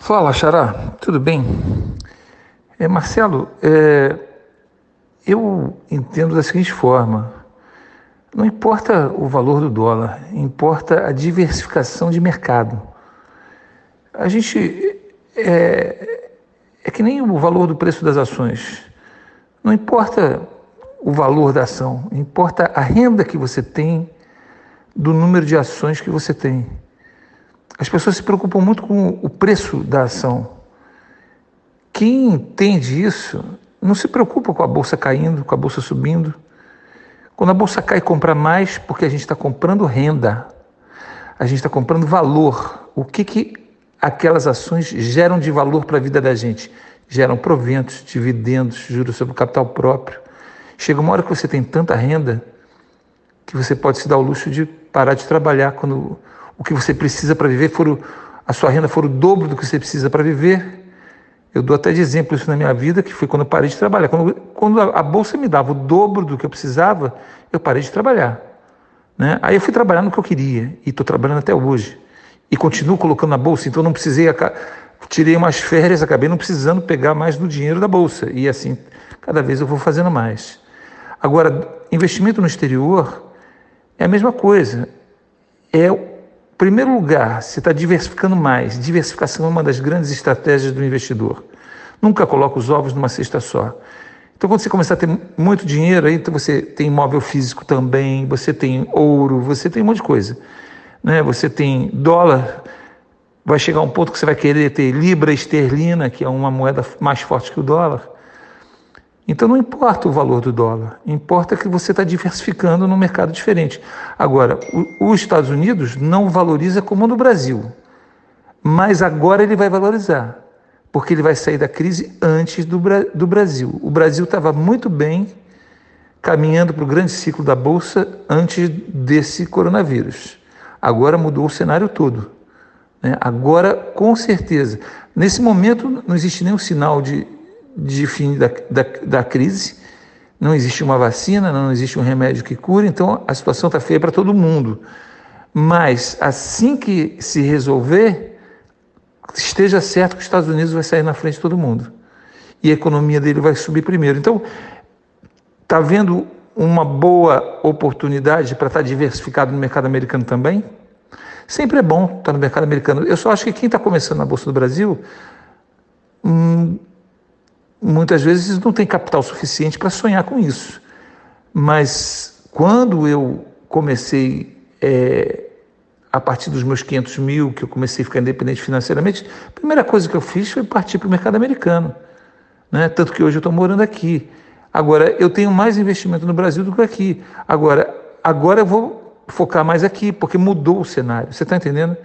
Fala, Xará, tudo bem? É, Marcelo, é, eu entendo da seguinte forma: não importa o valor do dólar, importa a diversificação de mercado. A gente é, é que nem o valor do preço das ações. Não importa o valor da ação, importa a renda que você tem do número de ações que você tem. As pessoas se preocupam muito com o preço da ação. Quem entende isso não se preocupa com a bolsa caindo, com a bolsa subindo. Quando a bolsa cai, compra mais porque a gente está comprando renda, a gente está comprando valor. O que, que aquelas ações geram de valor para a vida da gente? Geram proventos, dividendos, juros sobre o capital próprio. Chega uma hora que você tem tanta renda que você pode se dar o luxo de parar de trabalhar quando o que você precisa para viver for o, a sua renda for o dobro do que você precisa para viver. Eu dou até de exemplo isso na minha vida, que foi quando eu parei de trabalhar. Quando, quando a, a bolsa me dava o dobro do que eu precisava, eu parei de trabalhar. Né? Aí eu fui trabalhar no que eu queria e estou trabalhando até hoje. E continuo colocando na bolsa, então não precisei. Tirei umas férias, acabei não precisando pegar mais do dinheiro da bolsa. E assim, cada vez eu vou fazendo mais. Agora, investimento no exterior é a mesma coisa. É primeiro lugar, você está diversificando mais. Diversificação é uma das grandes estratégias do investidor. Nunca coloca os ovos numa cesta só. Então, quando você começar a ter muito dinheiro, aí então você tem imóvel físico também, você tem ouro, você tem um monte de coisa. Né? Você tem dólar, vai chegar um ponto que você vai querer ter libra esterlina, que é uma moeda mais forte que o dólar. Então não importa o valor do dólar, importa que você está diversificando num mercado diferente. Agora, os Estados Unidos não valoriza como no Brasil, mas agora ele vai valorizar, porque ele vai sair da crise antes do, do Brasil. O Brasil estava muito bem caminhando para o grande ciclo da Bolsa antes desse coronavírus. Agora mudou o cenário todo. Né? Agora, com certeza, nesse momento não existe nenhum sinal de de fim da, da, da crise. Não existe uma vacina, não existe um remédio que cure, então a situação está feia para todo mundo. Mas assim que se resolver, esteja certo que os Estados Unidos vai sair na frente de todo mundo. E a economia dele vai subir primeiro. Então, está vendo uma boa oportunidade para estar tá diversificado no mercado americano também? Sempre é bom estar tá no mercado americano. Eu só acho que quem está começando na Bolsa do Brasil hum, muitas vezes não tem capital suficiente para sonhar com isso. Mas quando eu comecei, é, a partir dos meus 500 mil, que eu comecei a ficar independente financeiramente, a primeira coisa que eu fiz foi partir para o mercado americano. Né? Tanto que hoje eu estou morando aqui. Agora, eu tenho mais investimento no Brasil do que aqui. Agora, agora eu vou focar mais aqui, porque mudou o cenário. Você está entendendo?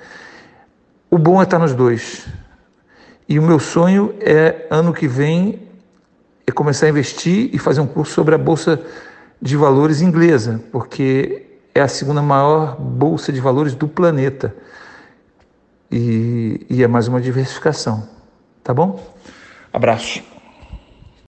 O bom é estar nos dois. E o meu sonho é, ano que vem, é começar a investir e fazer um curso sobre a Bolsa de Valores inglesa, porque é a segunda maior bolsa de valores do planeta. E, e é mais uma diversificação. Tá bom? Abraço.